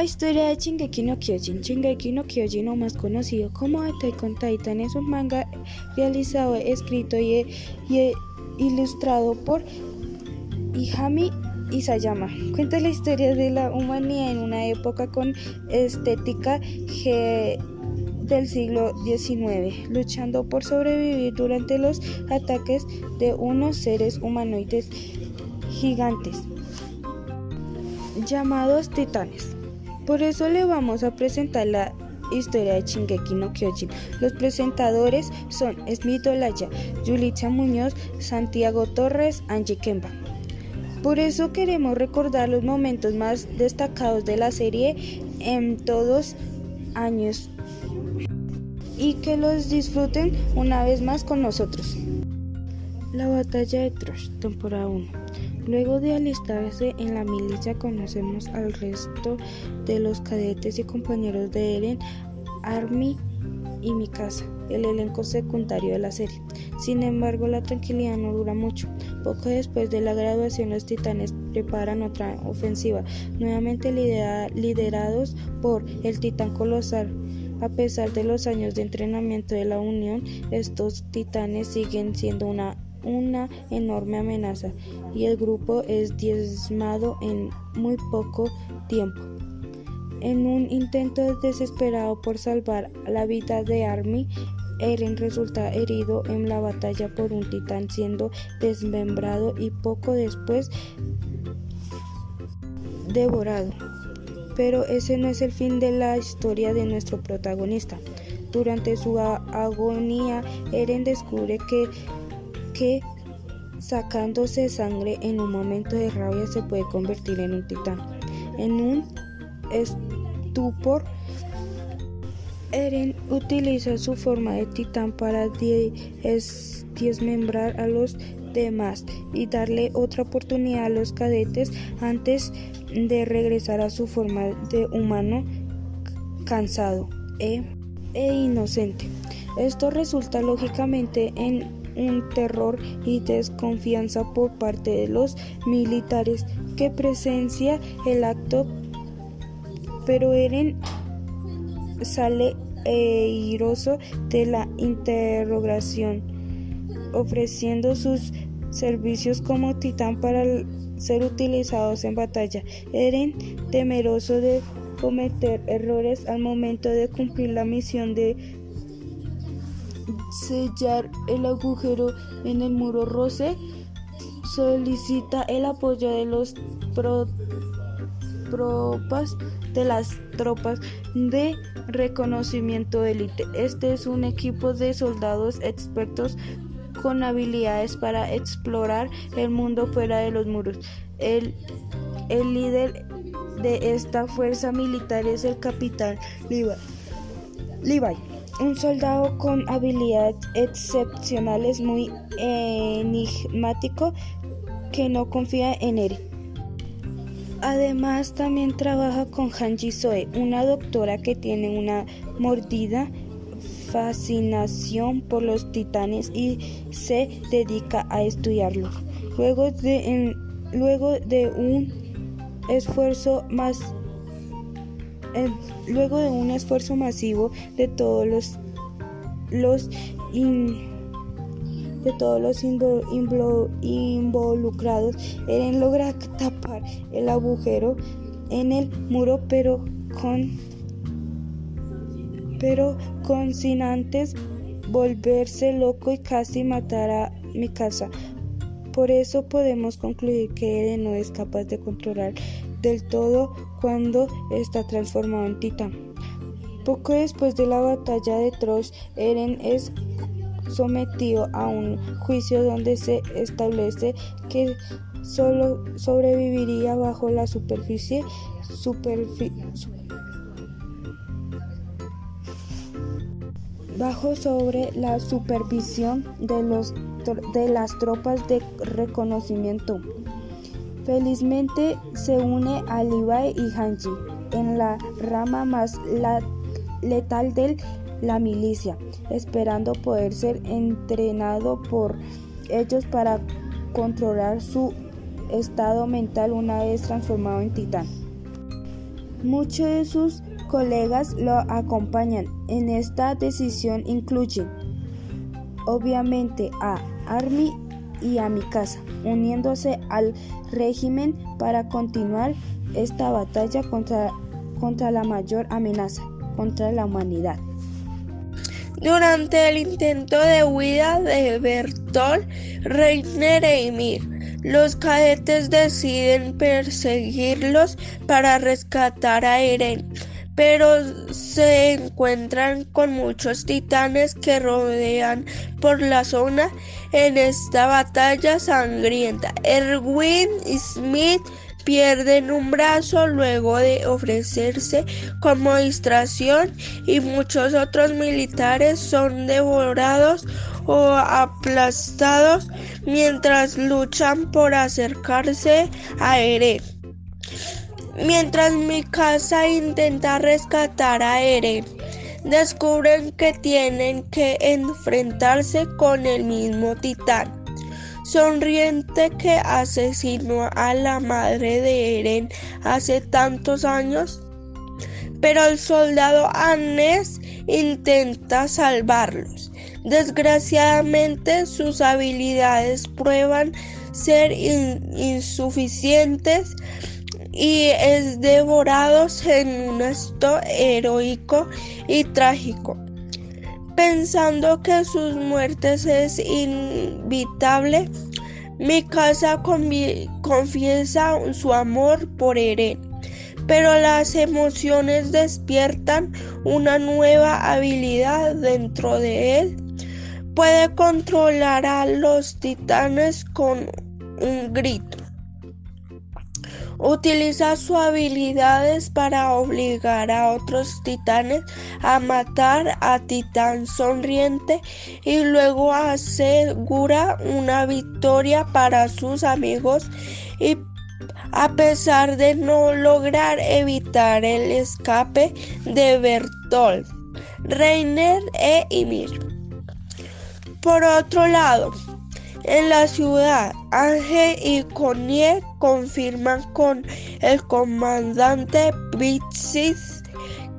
La historia de Shingeki no Kyojin. Shingeki no Kyojin, o más conocido como Attack on Titan, es un manga realizado, escrito y, y ilustrado por Ihami Isayama. Cuenta la historia de la humanidad en una época con estética del siglo XIX, luchando por sobrevivir durante los ataques de unos seres humanoides gigantes llamados titanes. Por eso le vamos a presentar la historia de Shingeki no Kyojin. Los presentadores son Smith Olaya, Yulitza Muñoz, Santiago Torres, Angie Kemba. Por eso queremos recordar los momentos más destacados de la serie en todos años y que los disfruten una vez más con nosotros. La batalla de Trosh, temporada 1. Luego de alistarse en la milicia conocemos al resto de los cadetes y compañeros de Eren, Army y Mikasa, el elenco secundario de la serie. Sin embargo, la tranquilidad no dura mucho. Poco después de la graduación, los titanes preparan otra ofensiva, nuevamente liderados por el titán colosal. A pesar de los años de entrenamiento de la Unión, estos titanes siguen siendo una una enorme amenaza y el grupo es diezmado en muy poco tiempo. En un intento desesperado por salvar la vida de Army, Eren resulta herido en la batalla por un titán siendo desmembrado y poco después devorado. Pero ese no es el fin de la historia de nuestro protagonista. Durante su agonía, Eren descubre que que sacándose sangre en un momento de rabia se puede convertir en un titán. En un estupor, Eren utiliza su forma de titán para desmembrar a los demás y darle otra oportunidad a los cadetes antes de regresar a su forma de humano cansado e, e inocente. Esto resulta lógicamente en un terror y desconfianza por parte de los militares que presencia el acto, pero Eren sale airoso de la interrogación, ofreciendo sus servicios como titán para ser utilizados en batalla. Eren, temeroso de cometer errores al momento de cumplir la misión de sellar el agujero en el muro Rose, solicita el apoyo de los tropas de las tropas de reconocimiento élite. Este es un equipo de soldados expertos con habilidades para explorar el mundo fuera de los muros. El, el líder de esta fuerza militar es el capitán. Levi un soldado con habilidades excepcionales muy enigmático que no confía en él. Además, también trabaja con Hanji Soe, una doctora que tiene una mordida fascinación por los titanes y se dedica a estudiarlos. Luego de, luego de un esfuerzo más luego de un esfuerzo masivo de todos los, los de todos los involucrados, Eren logra tapar el agujero en el muro, pero con pero con sin antes volverse loco y casi matar a mi casa. Por eso podemos concluir que Eren no es capaz de controlar del todo cuando está transformado en titán. Poco después de la batalla de Trosh, Eren es sometido a un juicio donde se establece que solo sobreviviría bajo la superficie bajo sobre la supervisión de, los, de las tropas de reconocimiento. Felizmente se une a Levi y Hanji en la rama más letal de la milicia, esperando poder ser entrenado por ellos para controlar su estado mental una vez transformado en titán. Muchos de sus colegas lo acompañan en esta decisión incluyen obviamente a Army y a Mikasa, uniéndose al régimen para continuar esta batalla contra, contra la mayor amenaza contra la humanidad. Durante el intento de huida de Bertolt, Reiner e Ymir, los cadetes deciden perseguirlos para rescatar a Eren, pero se encuentran con muchos titanes que rodean por la zona en esta batalla sangrienta. Erwin Smith pierden un brazo luego de ofrecerse como distracción y muchos otros militares son devorados o aplastados mientras luchan por acercarse a Eren. Mientras Mikasa intenta rescatar a Eren, descubren que tienen que enfrentarse con el mismo titán sonriente que asesinó a la madre de Eren hace tantos años. Pero el soldado Annes intenta salvarlos. Desgraciadamente sus habilidades prueban ser insuficientes y es devorado en un acto heroico y trágico pensando que sus muertes es inevitable, Mikasa confiesa su amor por Eren, pero las emociones despiertan una nueva habilidad dentro de él. Puede controlar a los titanes con un grito. Utiliza sus habilidades para obligar a otros titanes a matar a Titán Sonriente y luego asegura una victoria para sus amigos y a pesar de no lograr evitar el escape de Bertolt, Reiner e Ymir. Por otro lado, en la ciudad, Ángel y Connie confirman con el comandante Pixis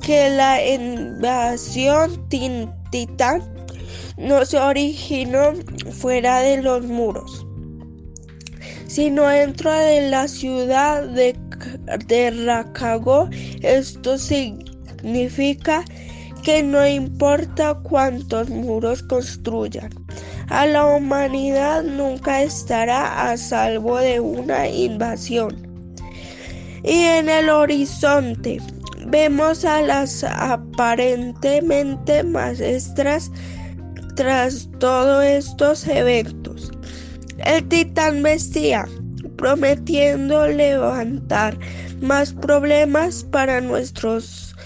que la invasión titán no se originó fuera de los muros, sino dentro de la ciudad de, de. Esto significa que no importa cuántos muros construyan, a la humanidad nunca estará a salvo de una invasión. Y en el horizonte vemos a las aparentemente maestras tras todos estos eventos. El titán vestía, prometiendo levantar más problemas para nuestros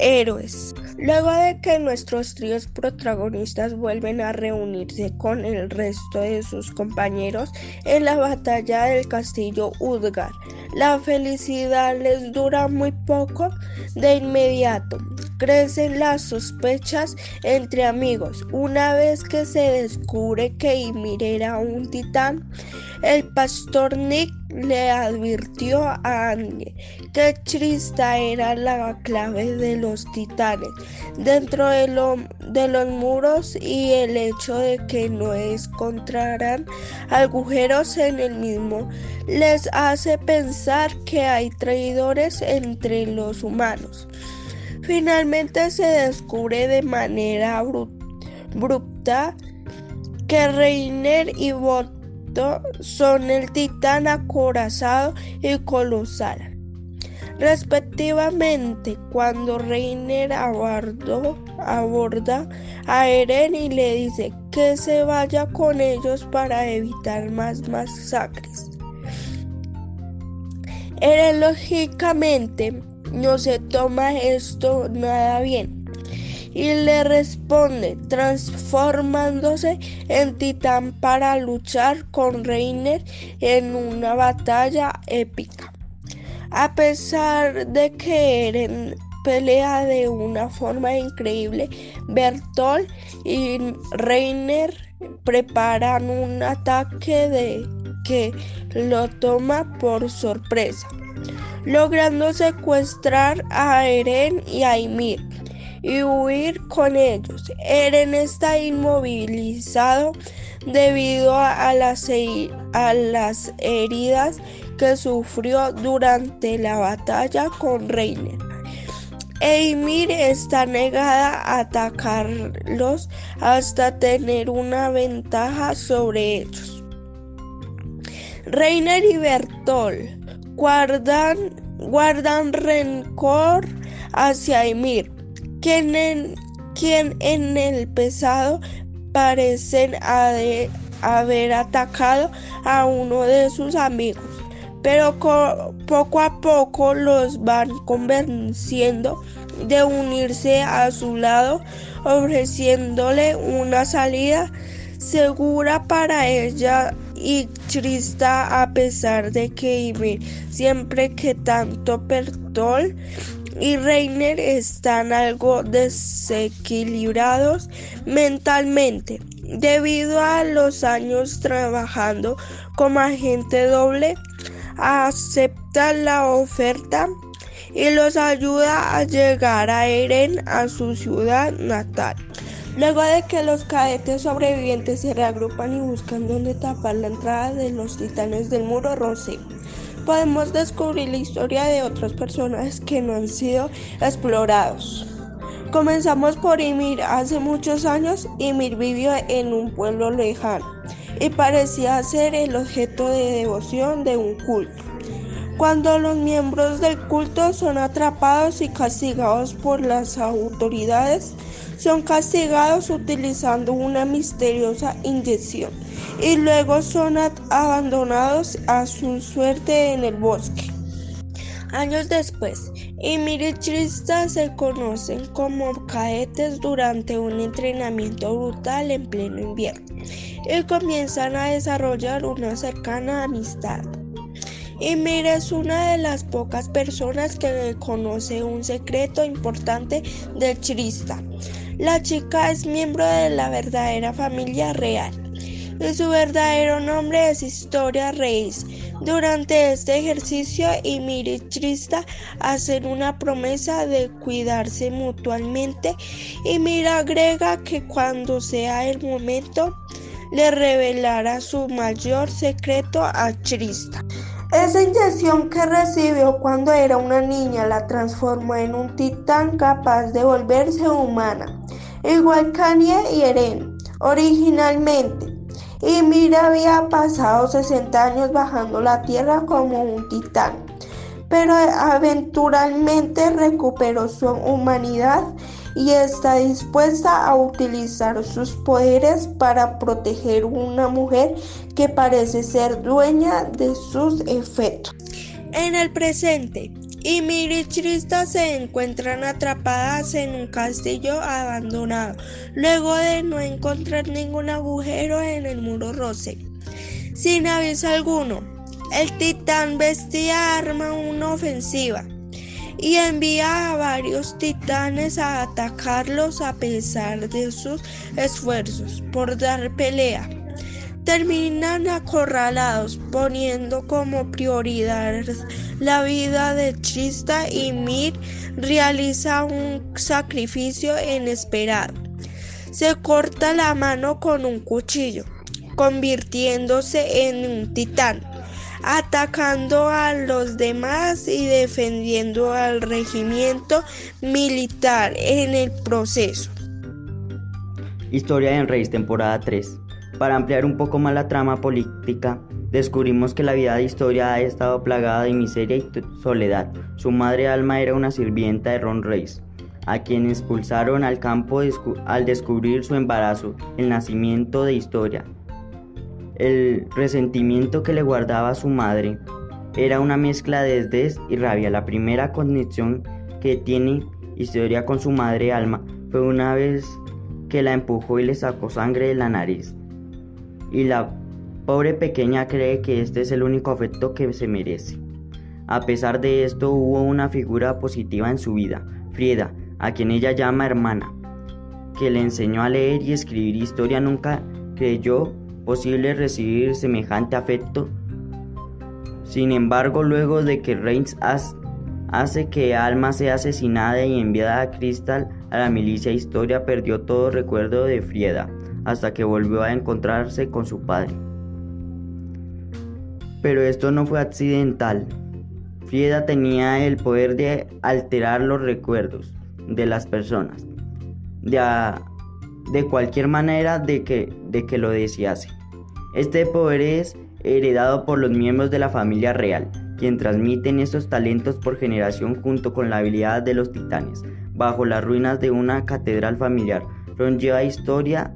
héroes. Luego de que nuestros tríos protagonistas vuelven a reunirse con el resto de sus compañeros en la batalla del castillo Udgar, la felicidad les dura muy poco de inmediato. Crecen las sospechas entre amigos. Una vez que se descubre que Ymir era un titán, el pastor Nick le advirtió a Annie que Trista era la clave de los titanes dentro de, los muros y el hecho de que no encontraran agujeros en el mismo les hace pensar que hay traidores entre los humanos. Finalmente se descubre de manera abrupta que Reiner y Bot son el titán acorazado y colosal, respectivamente, cuando Reiner aborda a Eren y le dice que se vaya con ellos para evitar más masacres. Eren lógicamente no se toma esto nada bien y le responde transformándose en titán para luchar con Reiner en una batalla épica. A pesar de que Eren pelea de una forma increíble, Bertolt y Reiner preparan un ataque de que lo toma por sorpresa. logrando secuestrar a Eren y a Ymir y huir con ellos. Eren está inmovilizado debido a las, heridas que sufrió durante la batalla con Reiner. Eimir está negada a atacarlos hasta tener una ventaja sobre ellos. Reiner y Bertol guardan, guardan rencor hacia Ymir, quien en, en el pesado parecen haber atacado a uno de sus amigos pero poco a poco los van convenciendo de unirse a su lado, ofreciéndole una salida segura para ella y trista a pesar de que Ymir siempre que tanto Pertol y Reiner están algo desequilibrados mentalmente debido a los años trabajando como agente doble acepta la oferta y los ayuda a llegar a Eren a su ciudad natal. Luego de que los cadetes sobrevivientes se reagrupan y buscan dónde tapar la entrada de los titanes del muro Rosé, podemos descubrir la historia de otros personajes que no han sido explorados. Comenzamos por Ymir. Hace muchos años, Ymir vivió en un pueblo lejano y parecía ser el objeto de devoción de un culto. Cuando los miembros del culto son atrapados y castigados por las autoridades, son castigados utilizando una misteriosa inyección y luego son abandonados a su suerte en el bosque. Años después, Ymir y Trista se conocen como caetes durante un entrenamiento brutal en pleno invierno y comienzan a desarrollar una cercana amistad. Ymir es una de las pocas personas que conoce un secreto importante de Trista. La chica es miembro de la verdadera familia real y su verdadero nombre es Historia Reis. Durante este ejercicio, Trista hacen una promesa de cuidarse mutuamente. y agrega que cuando sea el momento, le revelará su mayor secreto a Trista. Esa inyección que recibió cuando era una niña la transformó en un titán capaz de volverse humana, igual Kanye y Eren originalmente. Y Mira había pasado 60 años bajando la tierra como un titán, pero eventualmente recuperó su humanidad y está dispuesta a utilizar sus poderes para proteger una mujer que parece ser dueña de sus efectos. En el presente, y Trista se encuentran atrapadas en un castillo abandonado, luego de no encontrar ningún agujero en el muro Rose. Sin aviso alguno, el titán vestía arma una ofensiva y envía a varios titanes a atacarlos a pesar de sus esfuerzos por dar pelea. Terminan acorralados, poniendo como prioridad la vida de Trista y Mir realiza un sacrificio inesperado. Se corta la mano con un cuchillo, convirtiéndose en un titán atacando a los demás y defendiendo al regimiento militar en el proceso. Historia de Reyes, temporada 3. Para ampliar un poco más la trama política, descubrimos que la vida de Historia ha estado plagada de miseria y soledad. Su madre Alma era una sirvienta de Ron Reis, a quien expulsaron al campo al descubrir su embarazo, el nacimiento de Historia, el resentimiento que le guardaba su madre era una mezcla de desdén y rabia. La primera conexión que tiene historia con su madre Alma fue una vez que la empujó y le sacó sangre de la nariz. Y la pobre pequeña cree que este es el único afecto que se merece. A pesar de esto hubo una figura positiva en su vida, Frieda, a quien ella llama hermana, que le enseñó a leer y escribir historia. Nunca creyó posible recibir semejante afecto. Sin embargo, luego de que Reigns hace que Alma sea asesinada y enviada a Crystal a la milicia Historia, perdió todo recuerdo de Frieda hasta que volvió a encontrarse con su padre. Pero esto no fue accidental. Frieda tenía el poder de alterar los recuerdos de las personas, de, de cualquier manera de que, de que lo desease. Este poder es heredado por los miembros de la familia real, quien transmiten estos talentos por generación junto con la habilidad de los titanes. Bajo las ruinas de una catedral familiar, Ron lleva historia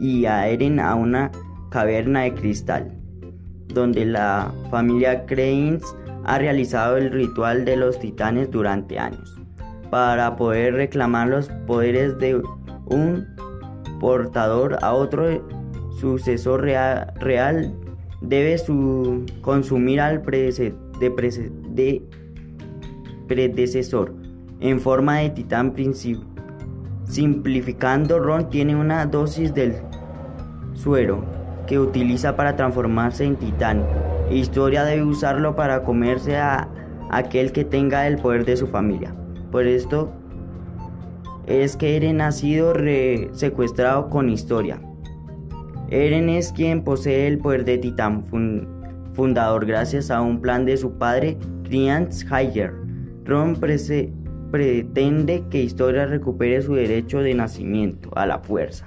y a Eren a una caverna de cristal, donde la familia Cranes ha realizado el ritual de los titanes durante años, para poder reclamar los poderes de un portador a otro sucesor real, debe su consumir al de, predecesor en forma de titán principio. Simplificando, Ron tiene una dosis del suero que utiliza para transformarse en titán. Historia debe usarlo para comerse a aquel que tenga el poder de su familia. Por esto es que Eren ha sido secuestrado con Historia. Eren es quien posee el poder de Titán fundador gracias a un plan de su padre, Crianz Higher. Ron pretende que Historia recupere su derecho de nacimiento a la fuerza.